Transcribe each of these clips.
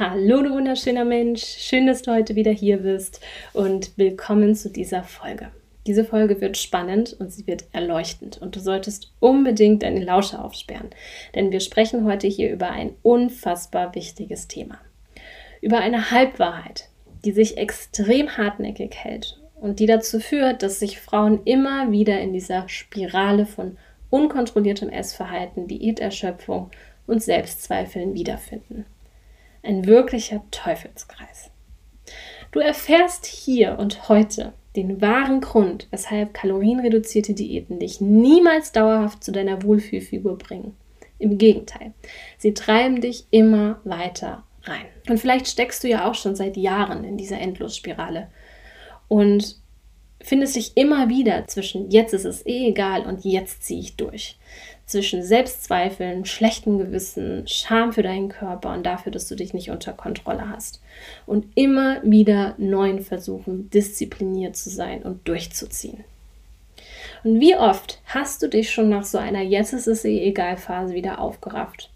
Hallo, du wunderschöner Mensch. Schön, dass du heute wieder hier bist und willkommen zu dieser Folge. Diese Folge wird spannend und sie wird erleuchtend und du solltest unbedingt deine Lausche aufsperren, denn wir sprechen heute hier über ein unfassbar wichtiges Thema. Über eine Halbwahrheit, die sich extrem hartnäckig hält und die dazu führt, dass sich Frauen immer wieder in dieser Spirale von unkontrolliertem Essverhalten, Diäterschöpfung und Selbstzweifeln wiederfinden. Ein wirklicher Teufelskreis. Du erfährst hier und heute den wahren Grund, weshalb kalorienreduzierte Diäten dich niemals dauerhaft zu deiner Wohlfühlfigur bringen. Im Gegenteil, sie treiben dich immer weiter rein. Und vielleicht steckst du ja auch schon seit Jahren in dieser Endlosspirale und findest dich immer wieder zwischen jetzt ist es eh egal und jetzt ziehe ich durch. Zwischen Selbstzweifeln, schlechtem Gewissen, Scham für deinen Körper und dafür, dass du dich nicht unter Kontrolle hast. Und immer wieder neuen Versuchen, diszipliniert zu sein und durchzuziehen. Und wie oft hast du dich schon nach so einer Jetzt ist es eh egal Phase wieder aufgerafft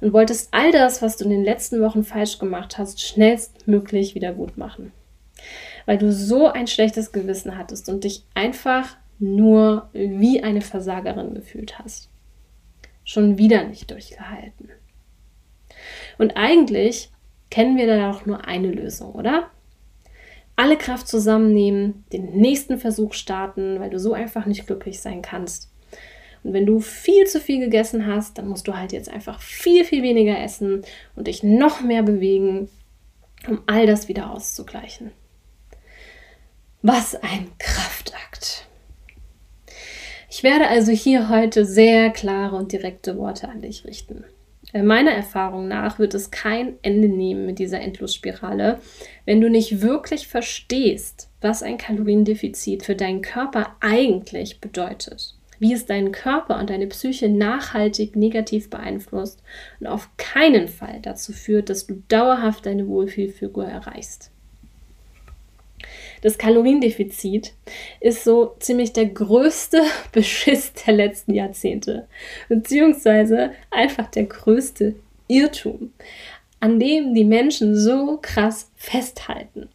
und wolltest all das, was du in den letzten Wochen falsch gemacht hast, schnellstmöglich wieder gut machen? weil du so ein schlechtes Gewissen hattest und dich einfach nur wie eine Versagerin gefühlt hast. Schon wieder nicht durchgehalten. Und eigentlich kennen wir da auch nur eine Lösung, oder? Alle Kraft zusammennehmen, den nächsten Versuch starten, weil du so einfach nicht glücklich sein kannst. Und wenn du viel zu viel gegessen hast, dann musst du halt jetzt einfach viel, viel weniger essen und dich noch mehr bewegen, um all das wieder auszugleichen. Was ein Kraftakt. Ich werde also hier heute sehr klare und direkte Worte an dich richten. Meiner Erfahrung nach wird es kein Ende nehmen mit dieser Endlosspirale, wenn du nicht wirklich verstehst, was ein Kaloriendefizit für deinen Körper eigentlich bedeutet, wie es deinen Körper und deine Psyche nachhaltig negativ beeinflusst und auf keinen Fall dazu führt, dass du dauerhaft deine Wohlfühlfigur erreichst. Das Kaloriendefizit ist so ziemlich der größte Beschiss der letzten Jahrzehnte, beziehungsweise einfach der größte Irrtum, an dem die Menschen so krass festhalten.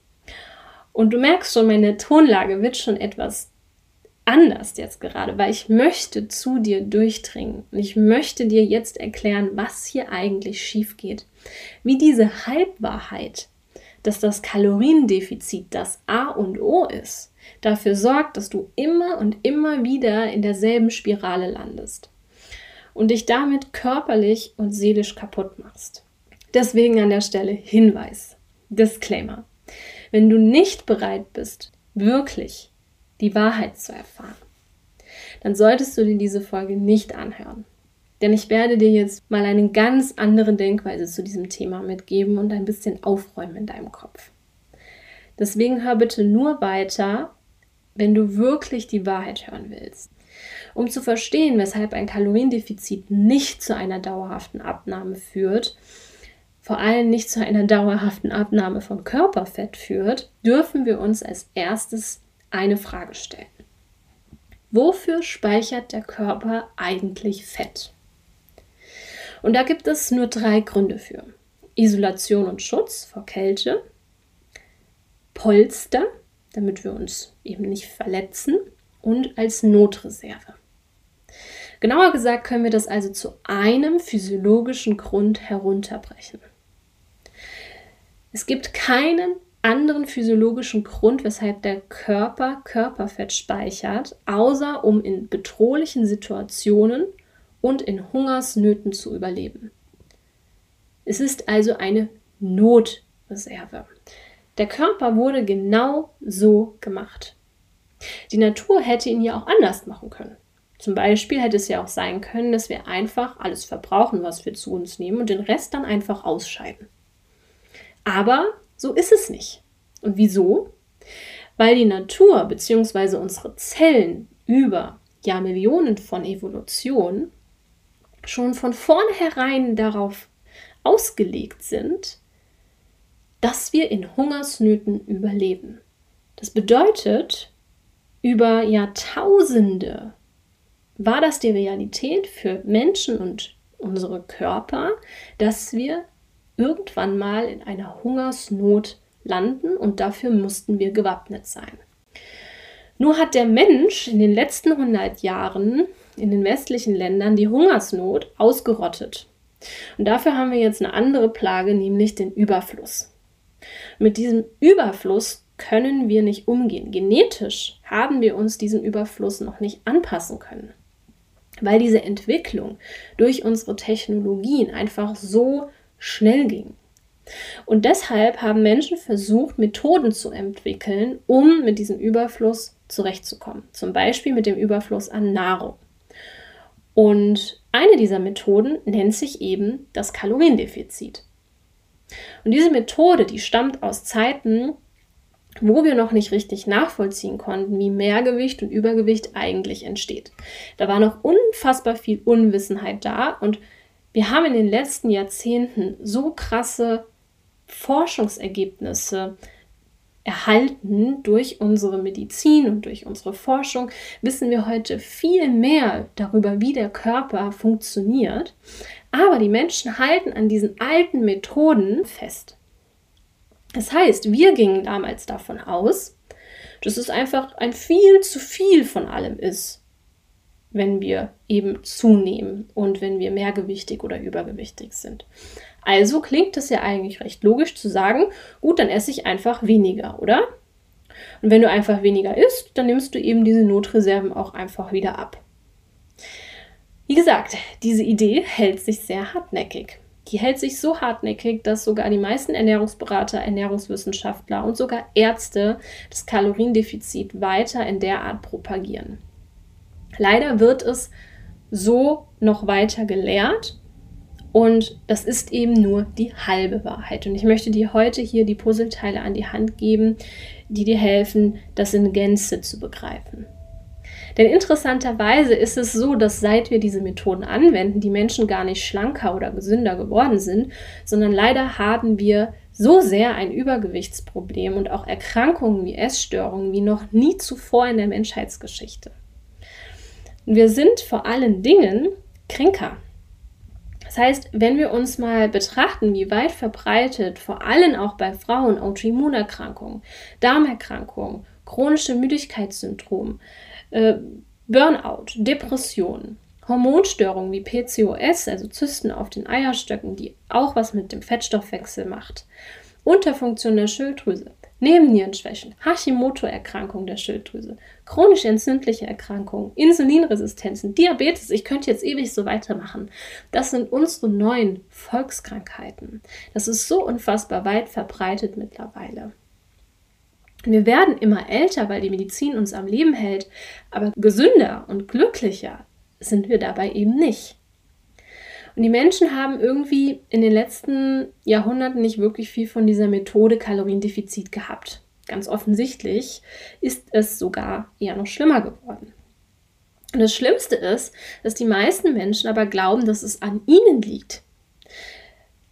Und du merkst schon, meine Tonlage wird schon etwas anders jetzt gerade, weil ich möchte zu dir durchdringen und ich möchte dir jetzt erklären, was hier eigentlich schief geht. Wie diese Halbwahrheit dass das Kaloriendefizit das A und O ist, dafür sorgt, dass du immer und immer wieder in derselben Spirale landest und dich damit körperlich und seelisch kaputt machst. Deswegen an der Stelle Hinweis, Disclaimer. Wenn du nicht bereit bist, wirklich die Wahrheit zu erfahren, dann solltest du dir diese Folge nicht anhören. Denn ich werde dir jetzt mal eine ganz andere Denkweise zu diesem Thema mitgeben und ein bisschen aufräumen in deinem Kopf. Deswegen hör bitte nur weiter, wenn du wirklich die Wahrheit hören willst. Um zu verstehen, weshalb ein Kaloriendefizit nicht zu einer dauerhaften Abnahme führt, vor allem nicht zu einer dauerhaften Abnahme von Körperfett führt, dürfen wir uns als erstes eine Frage stellen. Wofür speichert der Körper eigentlich Fett? Und da gibt es nur drei Gründe für. Isolation und Schutz vor Kälte, Polster, damit wir uns eben nicht verletzen und als Notreserve. Genauer gesagt können wir das also zu einem physiologischen Grund herunterbrechen. Es gibt keinen anderen physiologischen Grund, weshalb der Körper Körperfett speichert, außer um in bedrohlichen Situationen und in Hungersnöten zu überleben. Es ist also eine Notreserve. Der Körper wurde genau so gemacht. Die Natur hätte ihn ja auch anders machen können. Zum Beispiel hätte es ja auch sein können, dass wir einfach alles verbrauchen, was wir zu uns nehmen und den Rest dann einfach ausscheiden. Aber so ist es nicht. Und wieso? Weil die Natur bzw. unsere Zellen über Jahrmillionen von Evolution schon von vornherein darauf ausgelegt sind, dass wir in Hungersnöten überleben. Das bedeutet, über Jahrtausende war das die Realität für Menschen und unsere Körper, dass wir irgendwann mal in einer Hungersnot landen und dafür mussten wir gewappnet sein. Nur hat der Mensch in den letzten 100 Jahren in den westlichen Ländern die Hungersnot ausgerottet. Und dafür haben wir jetzt eine andere Plage, nämlich den Überfluss. Mit diesem Überfluss können wir nicht umgehen. Genetisch haben wir uns diesem Überfluss noch nicht anpassen können, weil diese Entwicklung durch unsere Technologien einfach so schnell ging. Und deshalb haben Menschen versucht, Methoden zu entwickeln, um mit diesem Überfluss zurechtzukommen. Zum Beispiel mit dem Überfluss an Nahrung. Und eine dieser Methoden nennt sich eben das Kaloriendefizit. Und diese Methode, die stammt aus Zeiten, wo wir noch nicht richtig nachvollziehen konnten, wie Mehrgewicht und Übergewicht eigentlich entsteht. Da war noch unfassbar viel Unwissenheit da und wir haben in den letzten Jahrzehnten so krasse Forschungsergebnisse erhalten durch unsere Medizin und durch unsere Forschung, wissen wir heute viel mehr darüber, wie der Körper funktioniert. Aber die Menschen halten an diesen alten Methoden fest. Das heißt, wir gingen damals davon aus, dass es einfach ein viel zu viel von allem ist, wenn wir eben zunehmen und wenn wir mehrgewichtig oder übergewichtig sind. Also klingt es ja eigentlich recht logisch zu sagen, gut, dann esse ich einfach weniger, oder? Und wenn du einfach weniger isst, dann nimmst du eben diese Notreserven auch einfach wieder ab. Wie gesagt, diese Idee hält sich sehr hartnäckig. Die hält sich so hartnäckig, dass sogar die meisten Ernährungsberater, Ernährungswissenschaftler und sogar Ärzte das Kaloriendefizit weiter in der Art propagieren. Leider wird es so noch weiter gelehrt und das ist eben nur die halbe Wahrheit. Und ich möchte dir heute hier die Puzzleteile an die Hand geben, die dir helfen, das in Gänze zu begreifen. Denn interessanterweise ist es so, dass seit wir diese Methoden anwenden, die Menschen gar nicht schlanker oder gesünder geworden sind, sondern leider haben wir so sehr ein Übergewichtsproblem und auch Erkrankungen wie Essstörungen wie noch nie zuvor in der Menschheitsgeschichte. Wir sind vor allen Dingen kränker. Das heißt, wenn wir uns mal betrachten, wie weit verbreitet, vor allem auch bei Frauen, Autoimmunerkrankungen, Darmerkrankungen, chronische Müdigkeitssyndrom, äh, Burnout, Depressionen, Hormonstörungen wie PCOS, also Zysten auf den Eierstöcken, die auch was mit dem Fettstoffwechsel macht, Unterfunktion der Schilddrüse, Nebennierenschwächen, Hashimoto-Erkrankung der Schilddrüse, chronisch entzündliche Erkrankungen, Insulinresistenzen, Diabetes, ich könnte jetzt ewig so weitermachen. Das sind unsere neuen Volkskrankheiten. Das ist so unfassbar weit verbreitet mittlerweile. Wir werden immer älter, weil die Medizin uns am Leben hält, aber gesünder und glücklicher sind wir dabei eben nicht. Und die Menschen haben irgendwie in den letzten Jahrhunderten nicht wirklich viel von dieser Methode Kaloriendefizit gehabt. Ganz offensichtlich ist es sogar eher noch schlimmer geworden. Und das Schlimmste ist, dass die meisten Menschen aber glauben, dass es an ihnen liegt.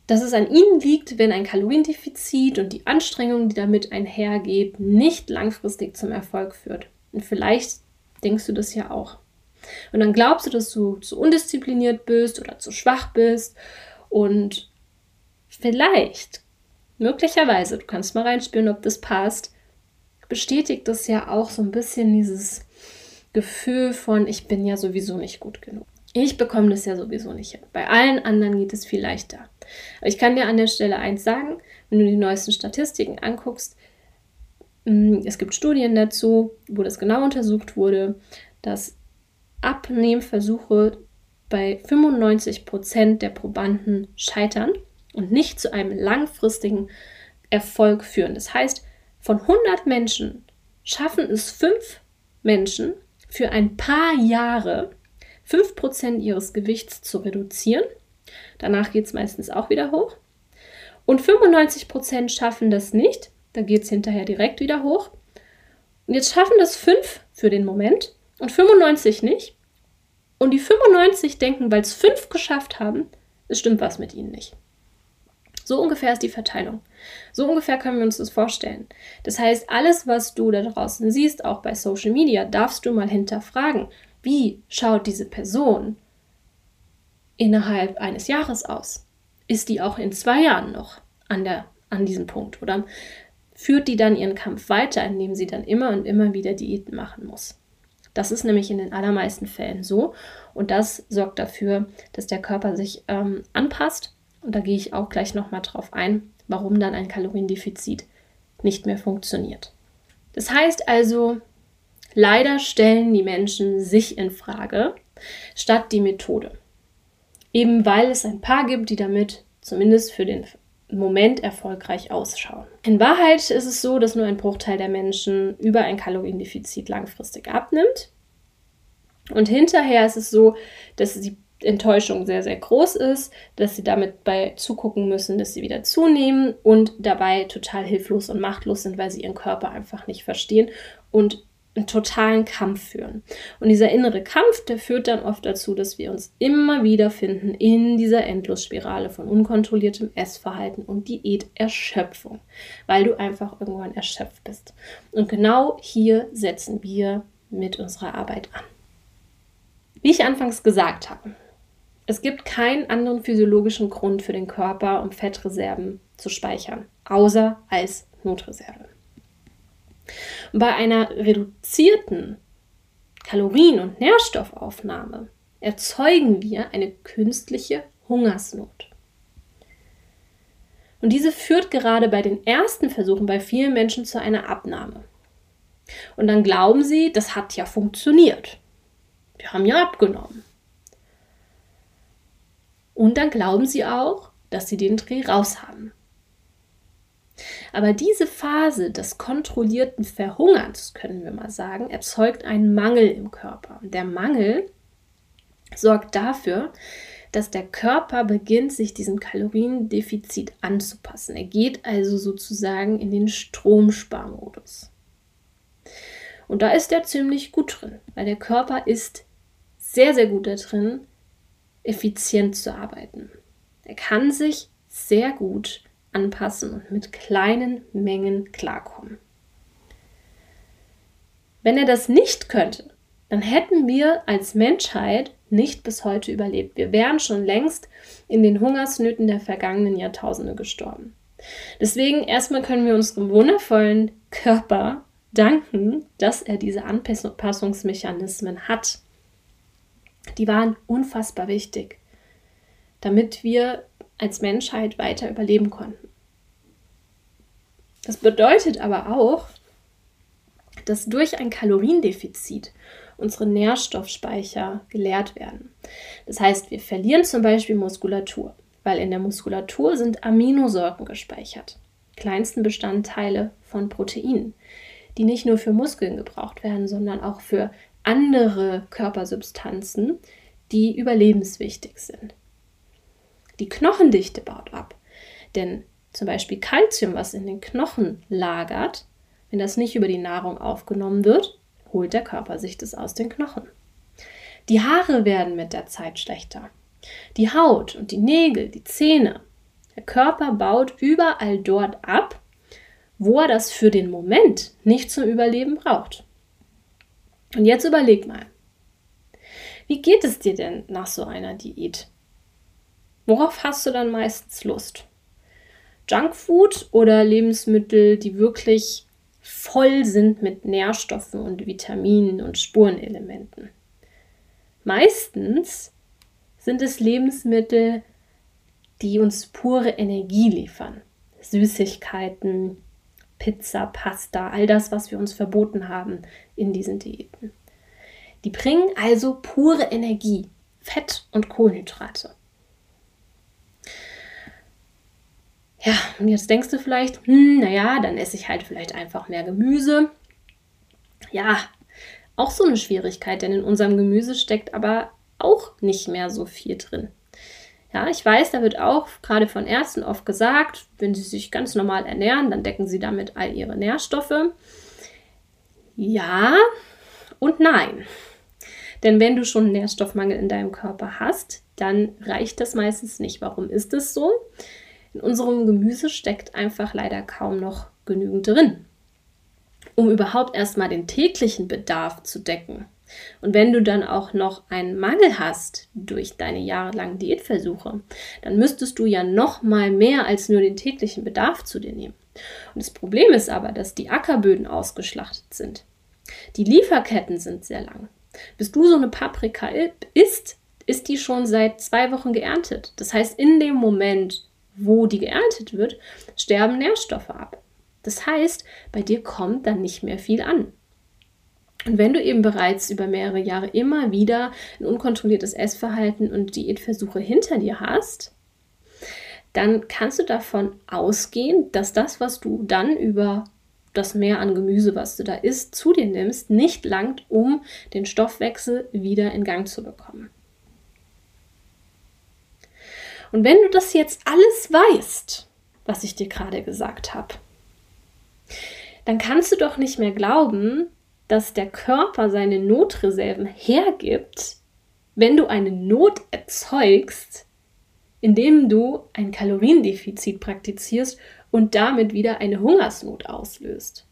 Dass es an ihnen liegt, wenn ein Kaloriendefizit und die Anstrengung, die damit einhergeht, nicht langfristig zum Erfolg führt. Und vielleicht denkst du das ja auch. Und dann glaubst du, dass du zu undiszipliniert bist oder zu schwach bist. Und vielleicht, möglicherweise, du kannst mal reinspüren, ob das passt, bestätigt das ja auch so ein bisschen dieses Gefühl von, ich bin ja sowieso nicht gut genug. Ich bekomme das ja sowieso nicht hin. Bei allen anderen geht es viel leichter. Aber ich kann dir an der Stelle eins sagen, wenn du die neuesten Statistiken anguckst, mm, es gibt Studien dazu, wo das genau untersucht wurde, dass Abnehmversuche bei 95 Prozent der Probanden scheitern und nicht zu einem langfristigen Erfolg führen. Das heißt, von 100 Menschen schaffen es fünf Menschen für ein paar Jahre 5% ihres Gewichts zu reduzieren. Danach geht es meistens auch wieder hoch. Und 95% schaffen das nicht. Da geht es hinterher direkt wieder hoch. Und jetzt schaffen das fünf für den Moment und 95 nicht. Und die 95 denken, weil es fünf geschafft haben, es stimmt was mit ihnen nicht. So ungefähr ist die Verteilung. So ungefähr können wir uns das vorstellen. Das heißt, alles, was du da draußen siehst, auch bei Social Media, darfst du mal hinterfragen. Wie schaut diese Person innerhalb eines Jahres aus? ist die auch in zwei Jahren noch an, der, an diesem Punkt oder führt die dann ihren Kampf weiter, indem sie dann immer und immer wieder Diäten machen muss. Das ist nämlich in den allermeisten Fällen so und das sorgt dafür, dass der Körper sich ähm, anpasst und da gehe ich auch gleich nochmal drauf ein, warum dann ein Kaloriendefizit nicht mehr funktioniert. Das heißt also, leider stellen die Menschen sich in Frage statt die Methode. Eben weil es ein paar gibt, die damit zumindest für den Moment erfolgreich ausschauen. In Wahrheit ist es so, dass nur ein Bruchteil der Menschen über ein Kaloriendefizit langfristig abnimmt. Und hinterher ist es so, dass die Enttäuschung sehr, sehr groß ist, dass sie damit bei zugucken müssen, dass sie wieder zunehmen und dabei total hilflos und machtlos sind, weil sie ihren Körper einfach nicht verstehen und einen totalen Kampf führen. Und dieser innere Kampf, der führt dann oft dazu, dass wir uns immer wieder finden in dieser Endlosspirale von unkontrolliertem Essverhalten und Diäterschöpfung, weil du einfach irgendwann erschöpft bist. Und genau hier setzen wir mit unserer Arbeit an. Wie ich anfangs gesagt habe, es gibt keinen anderen physiologischen Grund für den Körper, um Fettreserven zu speichern, außer als Notreserve. Bei einer reduzierten Kalorien- und Nährstoffaufnahme erzeugen wir eine künstliche Hungersnot. Und diese führt gerade bei den ersten Versuchen bei vielen Menschen zu einer Abnahme. Und dann glauben sie, das hat ja funktioniert. Wir haben ja abgenommen. Und dann glauben sie auch, dass sie den Dreh raus haben. Aber diese Phase des kontrollierten Verhungerns, können wir mal sagen, erzeugt einen Mangel im Körper. Und der Mangel sorgt dafür, dass der Körper beginnt, sich diesem Kaloriendefizit anzupassen. Er geht also sozusagen in den Stromsparmodus. Und da ist er ziemlich gut drin, weil der Körper ist sehr, sehr gut da drin, effizient zu arbeiten. Er kann sich sehr gut anpassen und mit kleinen Mengen klarkommen. Wenn er das nicht könnte, dann hätten wir als Menschheit nicht bis heute überlebt. Wir wären schon längst in den Hungersnöten der vergangenen Jahrtausende gestorben. Deswegen erstmal können wir unserem wundervollen Körper danken, dass er diese Anpassungsmechanismen hat. Die waren unfassbar wichtig, damit wir als Menschheit weiter überleben konnten. Das bedeutet aber auch, dass durch ein Kaloriendefizit unsere Nährstoffspeicher geleert werden. Das heißt, wir verlieren zum Beispiel Muskulatur, weil in der Muskulatur sind Aminosäuren gespeichert, kleinsten Bestandteile von Proteinen, die nicht nur für Muskeln gebraucht werden, sondern auch für andere Körpersubstanzen, die überlebenswichtig sind. Die Knochendichte baut ab, denn zum Beispiel Kalzium, was in den Knochen lagert, wenn das nicht über die Nahrung aufgenommen wird, holt der Körper sich das aus den Knochen. Die Haare werden mit der Zeit schlechter. Die Haut und die Nägel, die Zähne. Der Körper baut überall dort ab, wo er das für den Moment nicht zum Überleben braucht. Und jetzt überleg mal, wie geht es dir denn nach so einer Diät? Worauf hast du dann meistens Lust? Junkfood oder Lebensmittel, die wirklich voll sind mit Nährstoffen und Vitaminen und Spurenelementen? Meistens sind es Lebensmittel, die uns pure Energie liefern. Süßigkeiten, Pizza, Pasta, all das, was wir uns verboten haben in diesen Diäten. Die bringen also pure Energie, Fett und Kohlenhydrate. Ja, und jetzt denkst du vielleicht, hm, naja, dann esse ich halt vielleicht einfach mehr Gemüse. Ja, auch so eine Schwierigkeit, denn in unserem Gemüse steckt aber auch nicht mehr so viel drin. Ja, ich weiß, da wird auch gerade von Ärzten oft gesagt, wenn sie sich ganz normal ernähren, dann decken sie damit all ihre Nährstoffe. Ja und nein. Denn wenn du schon einen Nährstoffmangel in deinem Körper hast, dann reicht das meistens nicht. Warum ist es so? In unserem Gemüse steckt einfach leider kaum noch genügend drin. Um überhaupt erstmal den täglichen Bedarf zu decken, Und wenn du dann auch noch einen Mangel hast durch deine jahrelangen Diätversuche, dann müsstest du ja noch mal mehr als nur den täglichen Bedarf zu dir nehmen. Und das Problem ist aber, dass die Ackerböden ausgeschlachtet sind. Die Lieferketten sind sehr lang. Bis du so eine Paprika isst, ist die schon seit zwei Wochen geerntet. Das heißt, in dem Moment, wo die geerntet wird, sterben Nährstoffe ab. Das heißt, bei dir kommt dann nicht mehr viel an. Und wenn du eben bereits über mehrere Jahre immer wieder ein unkontrolliertes Essverhalten und Diätversuche hinter dir hast, dann kannst du davon ausgehen, dass das, was du dann über das Mehr an Gemüse, was du da isst, zu dir nimmst, nicht langt, um den Stoffwechsel wieder in Gang zu bekommen. Und wenn du das jetzt alles weißt, was ich dir gerade gesagt habe, dann kannst du doch nicht mehr glauben, dass der Körper seine Notreserven hergibt, wenn du eine Not erzeugst, indem du ein Kaloriendefizit praktizierst und damit wieder eine Hungersnot auslöst.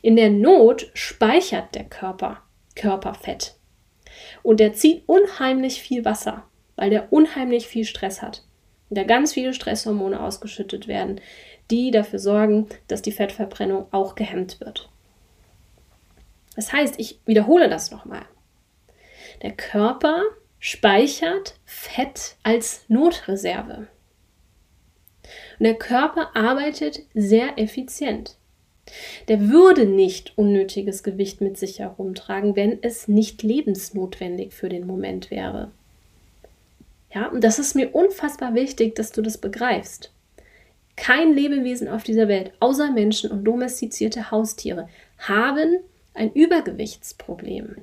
In der Not speichert der Körper Körperfett und er zieht unheimlich viel Wasser, weil der unheimlich viel Stress hat und da ganz viele Stresshormone ausgeschüttet werden, die dafür sorgen, dass die Fettverbrennung auch gehemmt wird. Das heißt, ich wiederhole das nochmal. Der Körper speichert Fett als Notreserve. Und der Körper arbeitet sehr effizient. Der würde nicht unnötiges Gewicht mit sich herumtragen, wenn es nicht lebensnotwendig für den Moment wäre. Ja, und das ist mir unfassbar wichtig, dass du das begreifst. Kein Lebewesen auf dieser Welt, außer Menschen und domestizierte Haustiere, haben ein Übergewichtsproblem.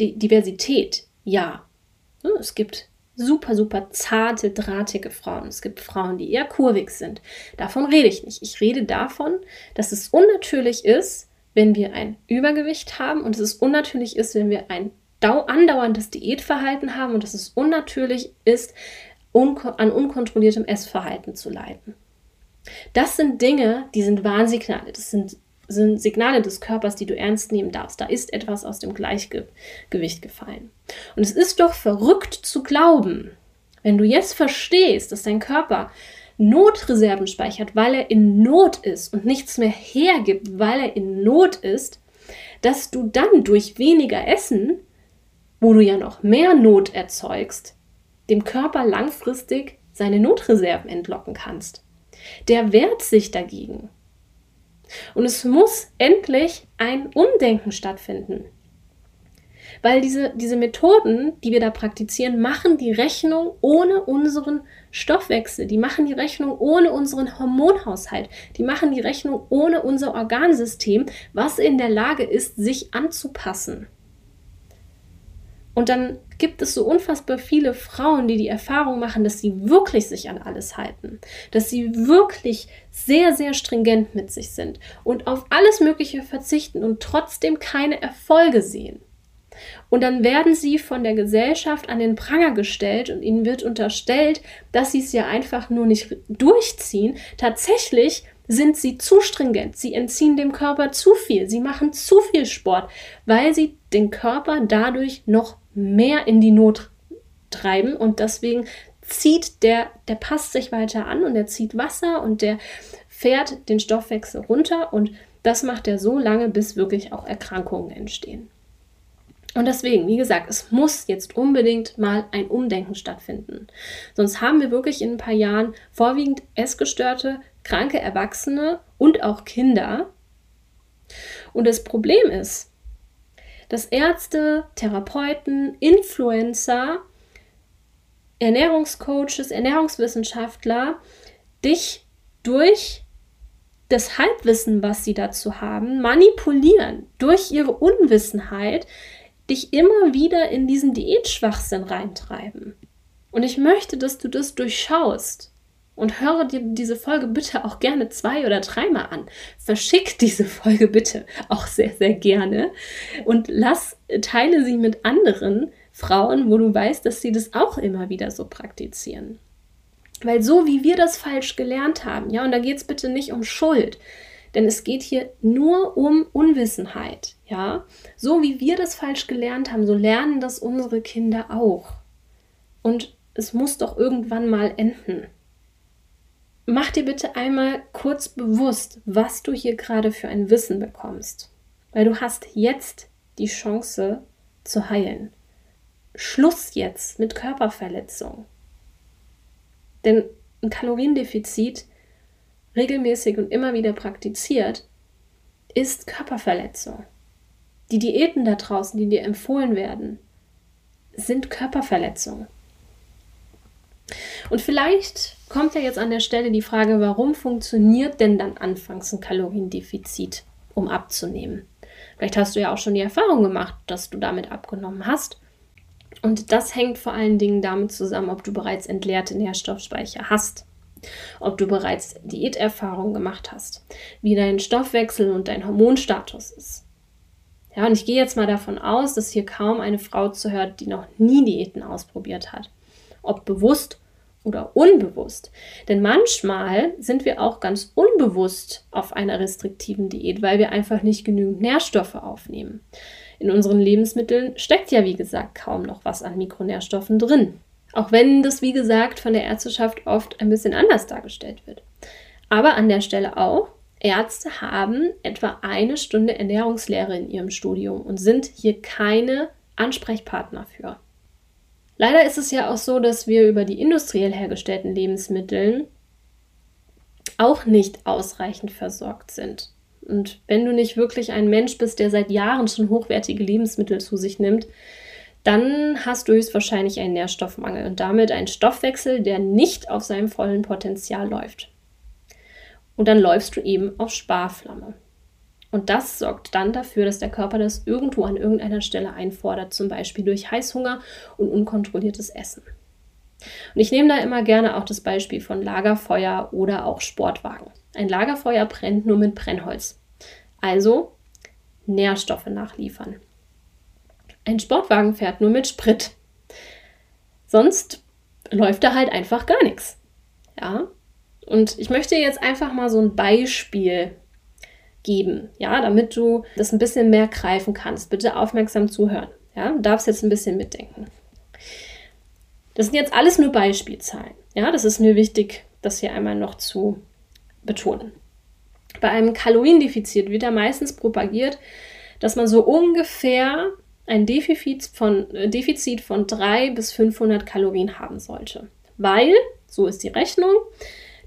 Die Diversität, ja. Es gibt super, super zarte, drahtige Frauen. Es gibt Frauen, die eher kurvig sind. Davon rede ich nicht. Ich rede davon, dass es unnatürlich ist, wenn wir ein Übergewicht haben und es unnatürlich ist, wenn wir ein andauerndes Diätverhalten haben und dass es unnatürlich ist, an unkontrolliertem Essverhalten zu leiden. Das sind Dinge, die sind Warnsignale. Das sind sind Signale des Körpers, die du ernst nehmen darfst. Da ist etwas aus dem Gleichgewicht gefallen. Und es ist doch verrückt zu glauben, wenn du jetzt verstehst, dass dein Körper Notreserven speichert, weil er in Not ist und nichts mehr hergibt, weil er in Not ist, dass du dann durch weniger Essen, wo du ja noch mehr Not erzeugst, dem Körper langfristig seine Notreserven entlocken kannst. Der wehrt sich dagegen. Und es muss endlich ein Umdenken stattfinden. Weil diese, diese Methoden, die wir da praktizieren, machen die Rechnung ohne unseren Stoffwechsel, die machen die Rechnung ohne unseren Hormonhaushalt, die machen die Rechnung ohne unser Organsystem, was in der Lage ist, sich anzupassen. Und dann gibt es so unfassbar viele Frauen, die die Erfahrung machen, dass sie wirklich sich an alles halten, dass sie wirklich sehr, sehr stringent mit sich sind und auf alles Mögliche verzichten und trotzdem keine Erfolge sehen. Und dann werden sie von der Gesellschaft an den Pranger gestellt und ihnen wird unterstellt, dass sie es ja einfach nur nicht durchziehen. Tatsächlich sind sie zu stringent, sie entziehen dem Körper zu viel, sie machen zu viel Sport, weil sie den Körper dadurch noch mehr in die Not treiben und deswegen zieht der, der passt sich weiter an und er zieht Wasser und der fährt den Stoffwechsel runter und das macht er so lange, bis wirklich auch Erkrankungen entstehen. Und deswegen, wie gesagt, es muss jetzt unbedingt mal ein Umdenken stattfinden. Sonst haben wir wirklich in ein paar Jahren vorwiegend essgestörte, kranke Erwachsene und auch Kinder. Und das Problem ist, dass Ärzte, Therapeuten, Influencer, Ernährungscoaches, Ernährungswissenschaftler dich durch das Halbwissen, was sie dazu haben, manipulieren, durch ihre Unwissenheit, dich immer wieder in diesen Diätschwachsinn reintreiben. Und ich möchte, dass du das durchschaust. Und höre dir diese Folge bitte auch gerne zwei oder dreimal an. Verschick diese Folge bitte auch sehr, sehr gerne. Und lass, teile sie mit anderen Frauen, wo du weißt, dass sie das auch immer wieder so praktizieren. Weil so wie wir das falsch gelernt haben, ja, und da geht es bitte nicht um Schuld. Denn es geht hier nur um Unwissenheit, ja? So wie wir das falsch gelernt haben, so lernen das unsere Kinder auch. Und es muss doch irgendwann mal enden. Mach dir bitte einmal kurz bewusst, was du hier gerade für ein Wissen bekommst. Weil du hast jetzt die Chance zu heilen. Schluss jetzt mit Körperverletzung. Denn ein Kaloriendefizit regelmäßig und immer wieder praktiziert, ist Körperverletzung. Die Diäten da draußen, die dir empfohlen werden, sind Körperverletzungen. Und vielleicht kommt ja jetzt an der Stelle die Frage, warum funktioniert denn dann anfangs ein Kaloriendefizit, um abzunehmen? Vielleicht hast du ja auch schon die Erfahrung gemacht, dass du damit abgenommen hast. Und das hängt vor allen Dingen damit zusammen, ob du bereits entleerte Nährstoffspeicher hast, ob du bereits Diäterfahrung gemacht hast, wie dein Stoffwechsel und dein Hormonstatus ist. Ja, und ich gehe jetzt mal davon aus, dass hier kaum eine Frau zuhört, die noch nie Diäten ausprobiert hat. Ob bewusst oder unbewusst. Denn manchmal sind wir auch ganz unbewusst auf einer restriktiven Diät, weil wir einfach nicht genügend Nährstoffe aufnehmen. In unseren Lebensmitteln steckt ja, wie gesagt, kaum noch was an Mikronährstoffen drin. Auch wenn das, wie gesagt, von der Ärzteschaft oft ein bisschen anders dargestellt wird. Aber an der Stelle auch, Ärzte haben etwa eine Stunde Ernährungslehre in ihrem Studium und sind hier keine Ansprechpartner für. Leider ist es ja auch so, dass wir über die industriell hergestellten Lebensmittel auch nicht ausreichend versorgt sind. Und wenn du nicht wirklich ein Mensch bist, der seit Jahren schon hochwertige Lebensmittel zu sich nimmt, dann hast du höchstwahrscheinlich einen Nährstoffmangel und damit einen Stoffwechsel, der nicht auf seinem vollen Potenzial läuft. Und dann läufst du eben auf Sparflamme. Und das sorgt dann dafür, dass der Körper das irgendwo an irgendeiner Stelle einfordert, zum Beispiel durch Heißhunger und unkontrolliertes Essen. Und ich nehme da immer gerne auch das Beispiel von Lagerfeuer oder auch Sportwagen. Ein Lagerfeuer brennt nur mit Brennholz. Also Nährstoffe nachliefern. Ein Sportwagen fährt nur mit Sprit. Sonst läuft da halt einfach gar nichts. Ja? Und ich möchte jetzt einfach mal so ein Beispiel geben, ja, damit du das ein bisschen mehr greifen kannst. Bitte aufmerksam zuhören. Ja, du darfst jetzt ein bisschen mitdenken. Das sind jetzt alles nur Beispielzahlen. Ja, das ist mir wichtig, das hier einmal noch zu betonen. Bei einem Kaloriendefizit wird ja meistens propagiert, dass man so ungefähr ein Defizit von, äh, Defizit von 300 bis 500 Kalorien haben sollte. Weil, so ist die Rechnung,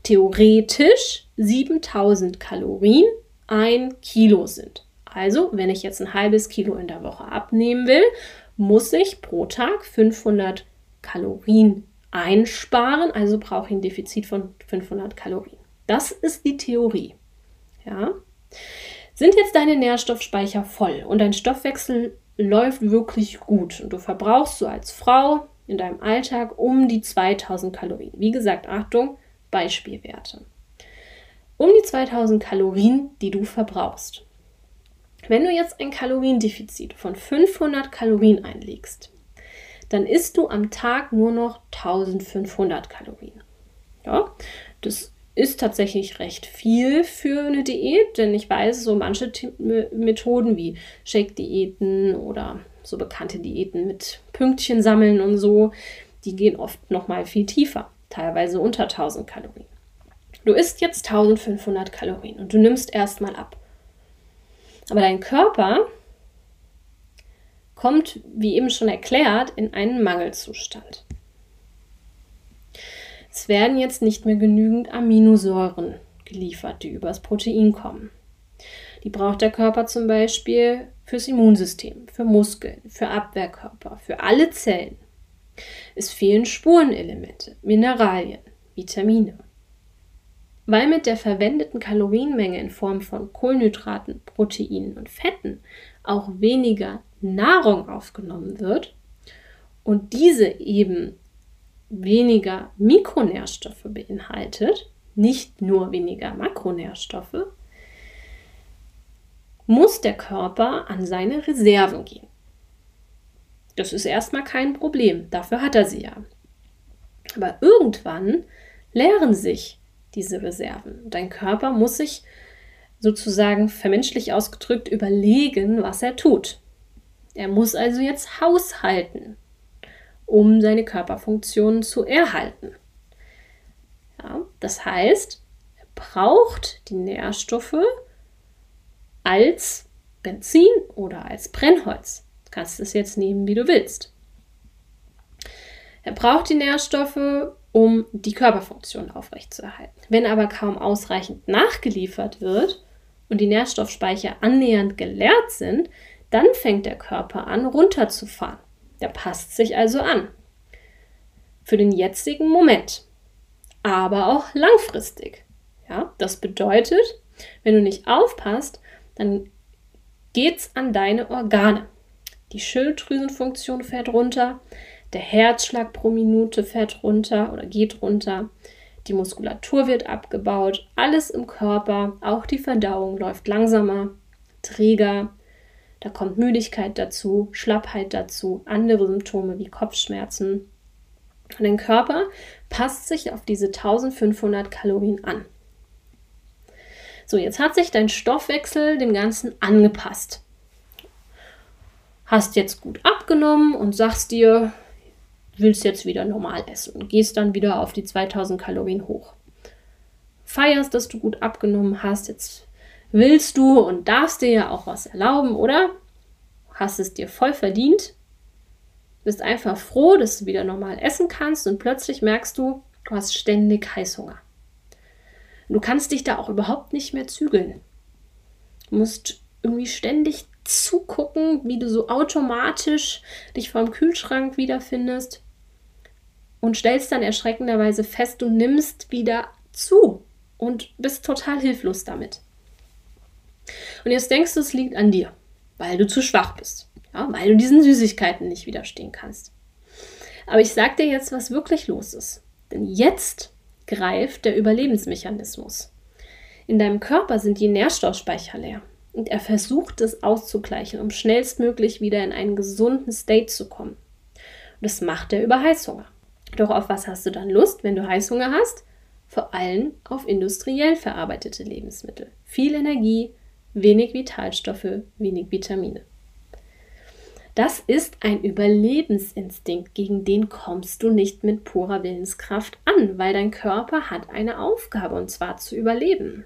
theoretisch 7000 Kalorien ein Kilo sind. Also, wenn ich jetzt ein halbes Kilo in der Woche abnehmen will, muss ich pro Tag 500 Kalorien einsparen, also brauche ich ein Defizit von 500 Kalorien. Das ist die Theorie. Ja? Sind jetzt deine Nährstoffspeicher voll und dein Stoffwechsel läuft wirklich gut und du verbrauchst so als Frau in deinem Alltag um die 2000 Kalorien. Wie gesagt, Achtung, Beispielwerte um die 2000 Kalorien, die du verbrauchst. Wenn du jetzt ein Kaloriendefizit von 500 Kalorien einlegst, dann isst du am Tag nur noch 1500 Kalorien. Ja, das ist tatsächlich recht viel für eine Diät, denn ich weiß, so manche Methoden wie Shake-Diäten oder so bekannte Diäten mit Pünktchen sammeln und so, die gehen oft noch mal viel tiefer, teilweise unter 1000 Kalorien. Du isst jetzt 1500 Kalorien und du nimmst erstmal ab. Aber dein Körper kommt, wie eben schon erklärt, in einen Mangelzustand. Es werden jetzt nicht mehr genügend Aminosäuren geliefert, die übers Protein kommen. Die braucht der Körper zum Beispiel fürs Immunsystem, für Muskeln, für Abwehrkörper, für alle Zellen. Es fehlen Spurenelemente, Mineralien, Vitamine. Weil mit der verwendeten Kalorienmenge in Form von Kohlenhydraten, Proteinen und Fetten auch weniger Nahrung aufgenommen wird und diese eben weniger Mikronährstoffe beinhaltet, nicht nur weniger Makronährstoffe, muss der Körper an seine Reserven gehen. Das ist erstmal kein Problem, dafür hat er sie ja. Aber irgendwann leeren sich diese Reserven. Dein Körper muss sich sozusagen vermenschlich ausgedrückt überlegen, was er tut. Er muss also jetzt haushalten, um seine Körperfunktionen zu erhalten. Ja, das heißt, er braucht die Nährstoffe als Benzin oder als Brennholz. Du kannst es jetzt nehmen, wie du willst. Er braucht die Nährstoffe, um die Körperfunktion aufrechtzuerhalten. Wenn aber kaum ausreichend nachgeliefert wird und die Nährstoffspeicher annähernd geleert sind, dann fängt der Körper an runterzufahren. Der passt sich also an. Für den jetzigen Moment, aber auch langfristig. Ja, das bedeutet, wenn du nicht aufpasst, dann geht es an deine Organe. Die Schilddrüsenfunktion fährt runter, der Herzschlag pro Minute fährt runter oder geht runter, die Muskulatur wird abgebaut, alles im Körper, auch die Verdauung läuft langsamer, träger, da kommt Müdigkeit dazu, Schlappheit dazu, andere Symptome wie Kopfschmerzen. Und dein Körper passt sich auf diese 1500 Kalorien an. So, jetzt hat sich dein Stoffwechsel dem Ganzen angepasst. Hast jetzt gut abgenommen und sagst dir, willst jetzt wieder normal essen und gehst dann wieder auf die 2000 Kalorien hoch. Feierst, dass du gut abgenommen hast, jetzt willst du und darfst dir ja auch was erlauben, oder? Hast es dir voll verdient, bist einfach froh, dass du wieder normal essen kannst und plötzlich merkst du, du hast ständig Heißhunger. Du kannst dich da auch überhaupt nicht mehr zügeln. Du musst irgendwie ständig zugucken, wie du so automatisch dich vom Kühlschrank wiederfindest und stellst dann erschreckenderweise fest, du nimmst wieder zu und bist total hilflos damit. Und jetzt denkst du, es liegt an dir, weil du zu schwach bist, ja, weil du diesen Süßigkeiten nicht widerstehen kannst. Aber ich sag dir jetzt, was wirklich los ist. Denn jetzt greift der Überlebensmechanismus. In deinem Körper sind die Nährstoffspeicher leer und er versucht es auszugleichen, um schnellstmöglich wieder in einen gesunden State zu kommen. Und das macht er über Heißhunger. Doch auf was hast du dann Lust, wenn du Heißhunger hast? Vor allem auf industriell verarbeitete Lebensmittel. Viel Energie, wenig Vitalstoffe, wenig Vitamine. Das ist ein Überlebensinstinkt, gegen den kommst du nicht mit purer Willenskraft an, weil dein Körper hat eine Aufgabe und zwar zu überleben.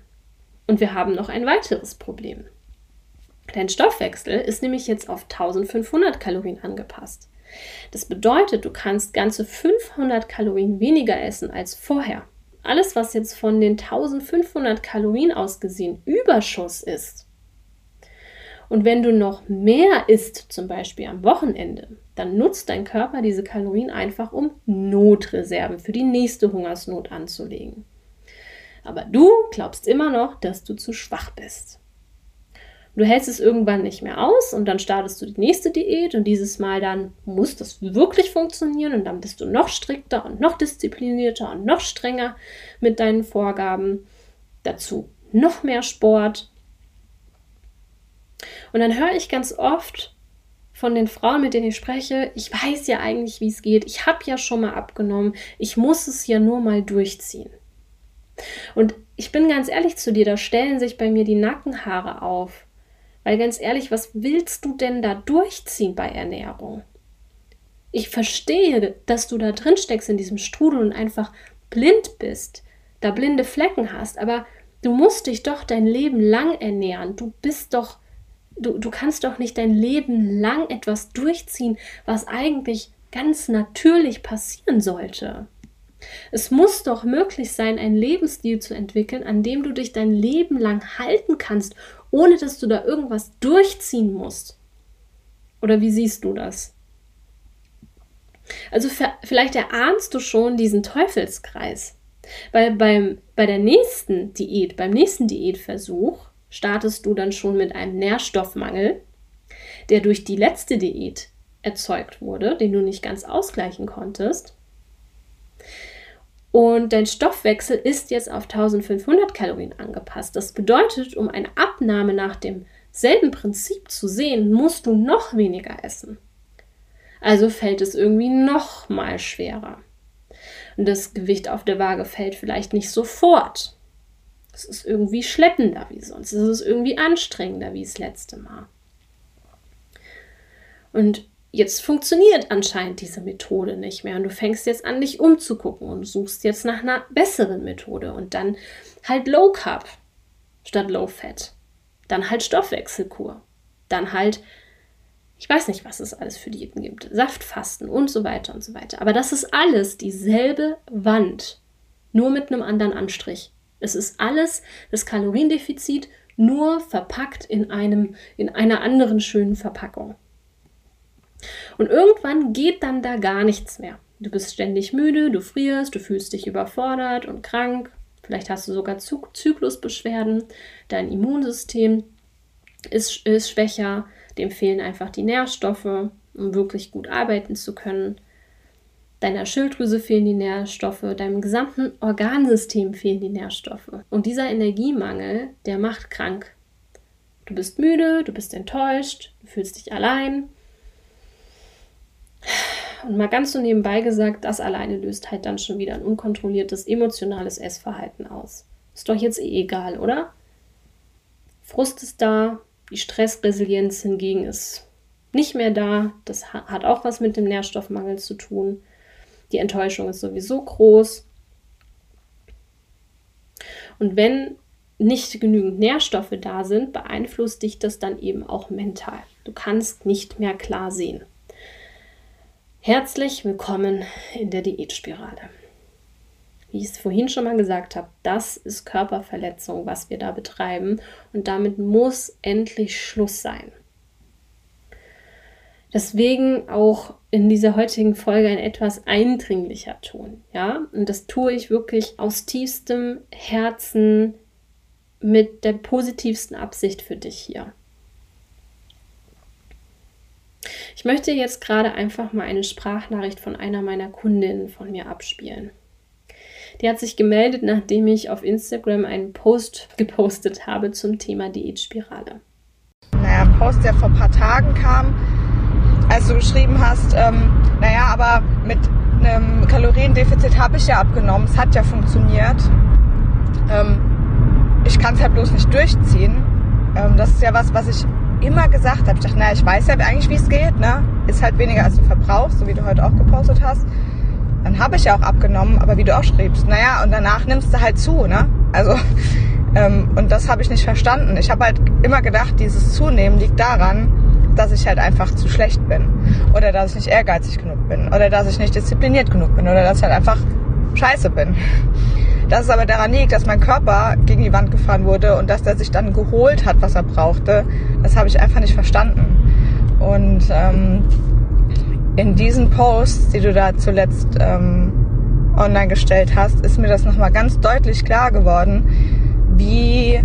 Und wir haben noch ein weiteres Problem. Dein Stoffwechsel ist nämlich jetzt auf 1500 Kalorien angepasst. Das bedeutet, du kannst ganze 500 Kalorien weniger essen als vorher. Alles, was jetzt von den 1500 Kalorien aus gesehen Überschuss ist, und wenn du noch mehr isst, zum Beispiel am Wochenende, dann nutzt dein Körper diese Kalorien einfach, um Notreserven für die nächste Hungersnot anzulegen. Aber du glaubst immer noch, dass du zu schwach bist. Du hältst es irgendwann nicht mehr aus und dann startest du die nächste Diät und dieses Mal dann muss das wirklich funktionieren und dann bist du noch strikter und noch disziplinierter und noch strenger mit deinen Vorgaben. Dazu noch mehr Sport und dann höre ich ganz oft von den Frauen, mit denen ich spreche, ich weiß ja eigentlich, wie es geht. Ich habe ja schon mal abgenommen. Ich muss es ja nur mal durchziehen. Und ich bin ganz ehrlich zu dir, da stellen sich bei mir die Nackenhaare auf. Weil ganz ehrlich, was willst du denn da durchziehen bei Ernährung? Ich verstehe, dass du da drin steckst in diesem Strudel und einfach blind bist, da blinde Flecken hast, aber du musst dich doch dein Leben lang ernähren. Du bist doch du, du kannst doch nicht dein Leben lang etwas durchziehen, was eigentlich ganz natürlich passieren sollte. Es muss doch möglich sein, einen Lebensstil zu entwickeln, an dem du dich dein Leben lang halten kannst, ohne dass du da irgendwas durchziehen musst. Oder wie siehst du das? Also vielleicht erahnst du schon diesen Teufelskreis. Weil beim, bei der nächsten Diät, beim nächsten Diätversuch, startest du dann schon mit einem Nährstoffmangel, der durch die letzte Diät erzeugt wurde, den du nicht ganz ausgleichen konntest. Und dein Stoffwechsel ist jetzt auf 1500 Kalorien angepasst. Das bedeutet, um eine Abnahme nach demselben Prinzip zu sehen, musst du noch weniger essen. Also fällt es irgendwie noch mal schwerer. Und das Gewicht auf der Waage fällt vielleicht nicht sofort. Es ist irgendwie schleppender wie sonst. Es ist irgendwie anstrengender wie das letzte Mal. Und jetzt funktioniert anscheinend diese Methode nicht mehr. Und du fängst jetzt an, dich umzugucken und suchst jetzt nach einer besseren Methode. Und dann halt Low Carb statt Low Fat. Dann halt Stoffwechselkur. Dann halt, ich weiß nicht, was es alles für Diäten gibt. Saftfasten und so weiter und so weiter. Aber das ist alles dieselbe Wand. Nur mit einem anderen Anstrich. Es ist alles das Kaloriendefizit, nur verpackt in, einem, in einer anderen schönen Verpackung. Und irgendwann geht dann da gar nichts mehr. Du bist ständig müde, du frierst, du fühlst dich überfordert und krank. Vielleicht hast du sogar Zyklusbeschwerden. Dein Immunsystem ist, ist schwächer. Dem fehlen einfach die Nährstoffe, um wirklich gut arbeiten zu können. Deiner Schilddrüse fehlen die Nährstoffe, deinem gesamten Organsystem fehlen die Nährstoffe. Und dieser Energiemangel, der macht krank. Du bist müde, du bist enttäuscht, du fühlst dich allein. Und mal ganz so nebenbei gesagt, das alleine löst halt dann schon wieder ein unkontrolliertes emotionales Essverhalten aus. Ist doch jetzt eh egal, oder? Frust ist da, die Stressresilienz hingegen ist nicht mehr da. Das hat auch was mit dem Nährstoffmangel zu tun. Die Enttäuschung ist sowieso groß. Und wenn nicht genügend Nährstoffe da sind, beeinflusst dich das dann eben auch mental. Du kannst nicht mehr klar sehen. Herzlich willkommen in der Diätspirale. Wie ich es vorhin schon mal gesagt habe, das ist Körperverletzung, was wir da betreiben und damit muss endlich Schluss sein. Deswegen auch in dieser heutigen Folge ein etwas eindringlicher Ton, ja? Und das tue ich wirklich aus tiefstem Herzen mit der positivsten Absicht für dich hier. Ich möchte jetzt gerade einfach mal eine Sprachnachricht von einer meiner Kundinnen von mir abspielen. Die hat sich gemeldet, nachdem ich auf Instagram einen Post gepostet habe zum Thema Diätspirale. Naja, Post, der vor ein paar Tagen kam, als du geschrieben hast, ähm, naja, aber mit einem Kaloriendefizit habe ich ja abgenommen, es hat ja funktioniert. Ähm, ich kann es halt bloß nicht durchziehen. Ähm, das ist ja was, was ich immer gesagt habe. Ich dachte, naja, ich weiß ja eigentlich, wie es geht. Ne? Ist halt weniger, als du verbrauchst, so wie du heute auch gepostet hast. Dann habe ich ja auch abgenommen, aber wie du auch schriebst, naja, und danach nimmst du halt zu. Ne? Also, ähm, und das habe ich nicht verstanden. Ich habe halt immer gedacht, dieses Zunehmen liegt daran, dass ich halt einfach zu schlecht bin oder dass ich nicht ehrgeizig genug bin oder dass ich nicht diszipliniert genug bin oder dass ich halt einfach scheiße bin. Dass es aber daran liegt, dass mein Körper gegen die Wand gefahren wurde und dass er sich dann geholt hat, was er brauchte, das habe ich einfach nicht verstanden. Und ähm, in diesen Posts, die du da zuletzt ähm, online gestellt hast, ist mir das nochmal ganz deutlich klar geworden, wie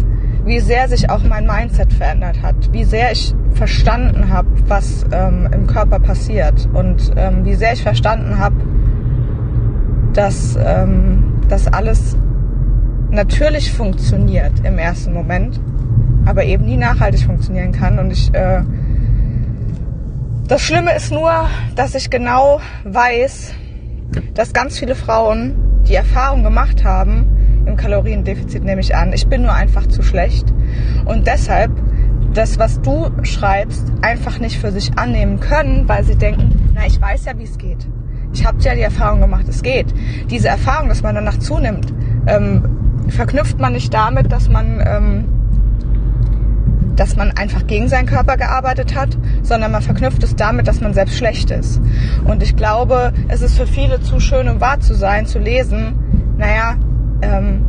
wie sehr sich auch mein Mindset verändert hat, wie sehr ich verstanden habe, was ähm, im Körper passiert und ähm, wie sehr ich verstanden habe, dass ähm, das alles natürlich funktioniert im ersten Moment, aber eben nie nachhaltig funktionieren kann. Und ich, äh, das Schlimme ist nur, dass ich genau weiß, dass ganz viele Frauen die Erfahrung gemacht haben, im Kaloriendefizit nehme ich an. Ich bin nur einfach zu schlecht. Und deshalb das, was du schreibst, einfach nicht für sich annehmen können, weil sie denken, na, ich weiß ja, wie es geht. Ich habe ja die Erfahrung gemacht, es geht. Diese Erfahrung, dass man danach zunimmt, ähm, verknüpft man nicht damit, dass man, ähm, dass man einfach gegen seinen Körper gearbeitet hat, sondern man verknüpft es damit, dass man selbst schlecht ist. Und ich glaube, es ist für viele zu schön, um wahr zu sein, zu lesen, naja, ähm,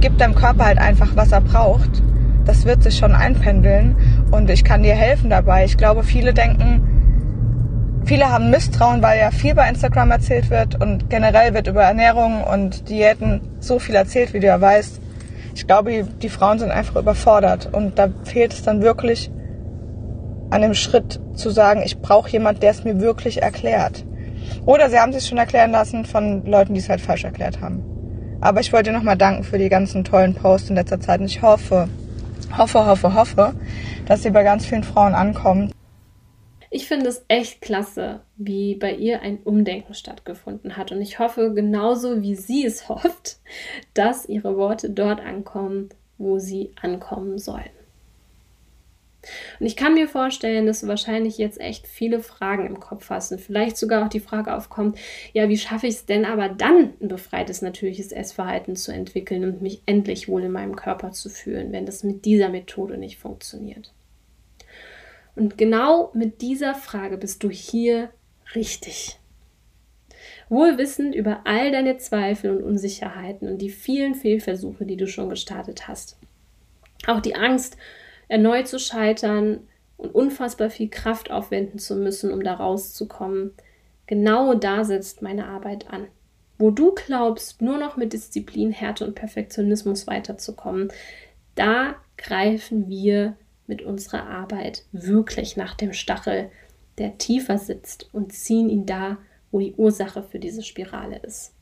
gib deinem Körper halt einfach, was er braucht. Das wird sich schon einpendeln und ich kann dir helfen dabei. Ich glaube, viele denken, viele haben Misstrauen, weil ja viel bei Instagram erzählt wird und generell wird über Ernährung und Diäten so viel erzählt, wie du ja weißt. Ich glaube, die Frauen sind einfach überfordert und da fehlt es dann wirklich an dem Schritt zu sagen, ich brauche jemand, der es mir wirklich erklärt. Oder sie haben sich schon erklären lassen von Leuten, die es halt falsch erklärt haben. Aber ich wollte dir nochmal danken für die ganzen tollen Posts in letzter Zeit. Und ich hoffe, hoffe, hoffe, hoffe, dass sie bei ganz vielen Frauen ankommen. Ich finde es echt klasse, wie bei ihr ein Umdenken stattgefunden hat. Und ich hoffe genauso, wie sie es hofft, dass ihre Worte dort ankommen, wo sie ankommen sollen. Und ich kann mir vorstellen, dass du wahrscheinlich jetzt echt viele Fragen im Kopf hast und vielleicht sogar auch die Frage aufkommt, ja, wie schaffe ich es denn aber dann, ein befreites natürliches Essverhalten zu entwickeln und mich endlich wohl in meinem Körper zu fühlen, wenn das mit dieser Methode nicht funktioniert? Und genau mit dieser Frage bist du hier richtig. Wohlwissend über all deine Zweifel und Unsicherheiten und die vielen Fehlversuche, die du schon gestartet hast. Auch die Angst erneut zu scheitern und unfassbar viel Kraft aufwenden zu müssen, um da rauszukommen. Genau da setzt meine Arbeit an. Wo du glaubst, nur noch mit Disziplin, Härte und Perfektionismus weiterzukommen, da greifen wir mit unserer Arbeit wirklich nach dem Stachel, der tiefer sitzt und ziehen ihn da, wo die Ursache für diese Spirale ist.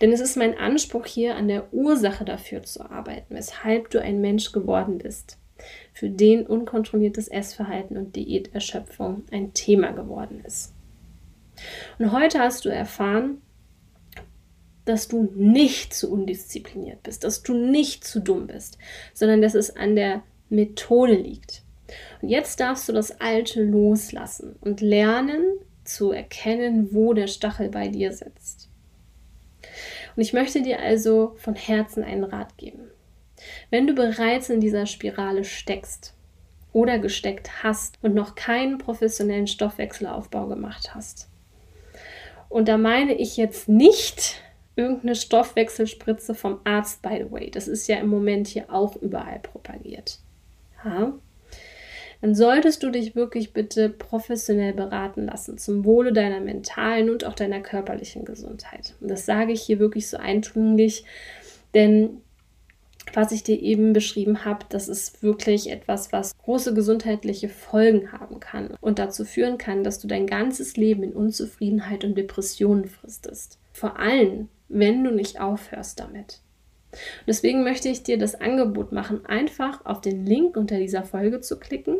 Denn es ist mein Anspruch hier an der Ursache dafür zu arbeiten, weshalb du ein Mensch geworden bist für den unkontrolliertes Essverhalten und Diäterschöpfung ein Thema geworden ist. Und heute hast du erfahren, dass du nicht zu undiszipliniert bist, dass du nicht zu dumm bist, sondern dass es an der Methode liegt. Und jetzt darfst du das Alte loslassen und lernen zu erkennen, wo der Stachel bei dir sitzt. Und ich möchte dir also von Herzen einen Rat geben. Wenn du bereits in dieser Spirale steckst oder gesteckt hast und noch keinen professionellen Stoffwechselaufbau gemacht hast, und da meine ich jetzt nicht irgendeine Stoffwechselspritze vom Arzt, by the way. Das ist ja im Moment hier auch überall propagiert. Ja? Dann solltest du dich wirklich bitte professionell beraten lassen zum Wohle deiner mentalen und auch deiner körperlichen Gesundheit. Und das sage ich hier wirklich so eindringlich, denn was ich dir eben beschrieben habe, das ist wirklich etwas, was große gesundheitliche Folgen haben kann und dazu führen kann, dass du dein ganzes Leben in Unzufriedenheit und Depressionen fristest. Vor allem, wenn du nicht aufhörst damit. Deswegen möchte ich dir das Angebot machen, einfach auf den Link unter dieser Folge zu klicken.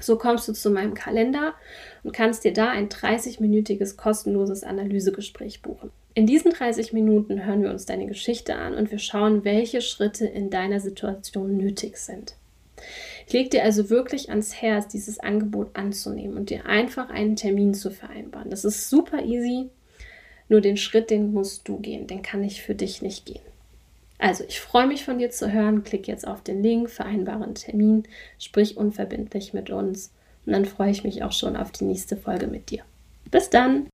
So kommst du zu meinem Kalender und kannst dir da ein 30-minütiges kostenloses Analysegespräch buchen. In diesen 30 Minuten hören wir uns deine Geschichte an und wir schauen, welche Schritte in deiner Situation nötig sind. Ich lege dir also wirklich ans Herz, dieses Angebot anzunehmen und dir einfach einen Termin zu vereinbaren. Das ist super easy, nur den Schritt, den musst du gehen, den kann ich für dich nicht gehen. Also, ich freue mich von dir zu hören. Klick jetzt auf den Link, vereinbare einen Termin, sprich unverbindlich mit uns und dann freue ich mich auch schon auf die nächste Folge mit dir. Bis dann!